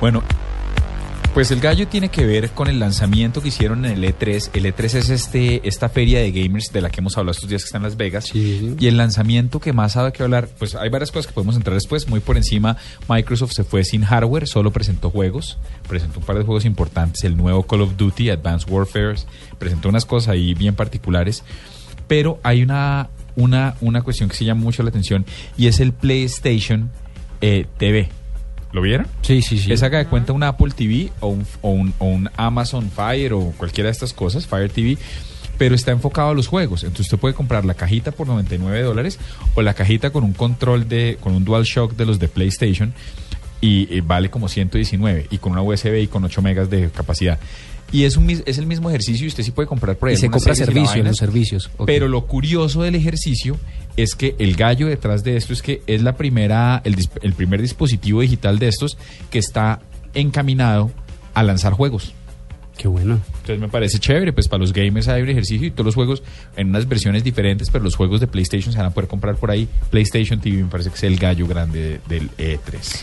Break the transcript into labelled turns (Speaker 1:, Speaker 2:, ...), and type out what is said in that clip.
Speaker 1: Bueno, pues el gallo tiene que ver con el lanzamiento que hicieron en el E3. El E3 es este, esta feria de gamers de la que hemos hablado estos días que está en Las Vegas.
Speaker 2: Sí.
Speaker 1: Y el lanzamiento que más sabe que hablar, pues hay varias cosas que podemos entrar después. Muy por encima, Microsoft se fue sin hardware, solo presentó juegos. Presentó un par de juegos importantes, el nuevo Call of Duty, Advanced Warfare. Presentó unas cosas ahí bien particulares. Pero hay una, una, una cuestión que se llama mucho la atención y es el PlayStation eh, TV. ¿Lo vieron?
Speaker 2: Sí, sí, sí.
Speaker 1: Es haga de cuenta un Apple TV o un, o un- o un Amazon Fire o cualquiera de estas cosas, Fire TV, pero está enfocado a los juegos. Entonces usted puede comprar la cajita por 99 dólares o la cajita con un control de, con un DualShock de los de PlayStation y, eh, vale como 119 y con una USB y con 8 megas de capacidad. Y es, un, es el mismo ejercicio y usted sí puede comprar por ahí
Speaker 2: Y se compra servicios,
Speaker 1: vaina.
Speaker 2: los servicios.
Speaker 1: Pero lo curioso del ejercicio es que el gallo detrás de esto es que es la primera, el, el primer dispositivo digital de estos que está encaminado a lanzar juegos.
Speaker 2: Qué bueno.
Speaker 1: Entonces me parece chévere, pues para los gamers hay un ejercicio y todos los juegos en unas versiones diferentes, pero los juegos de PlayStation se van a poder comprar por ahí. PlayStation TV me parece que es el gallo grande de- del E3.